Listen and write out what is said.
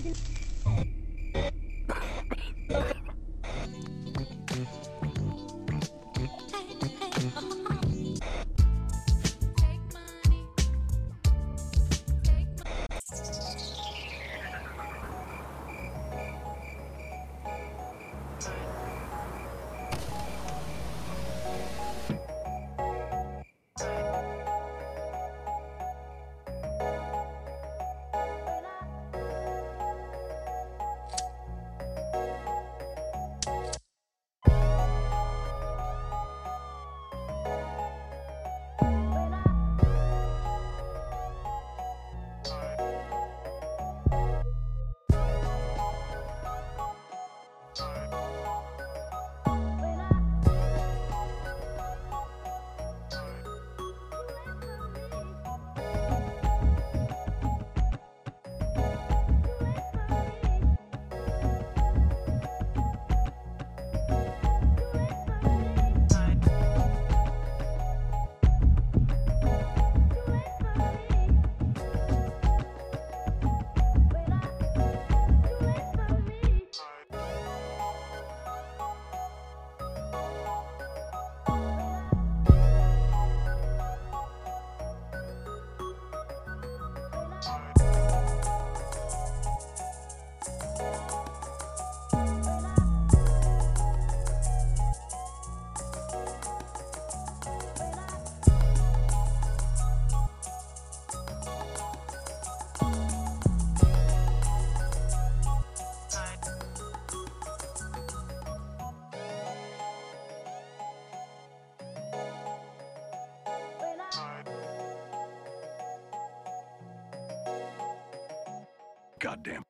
Hadi. Goddamn.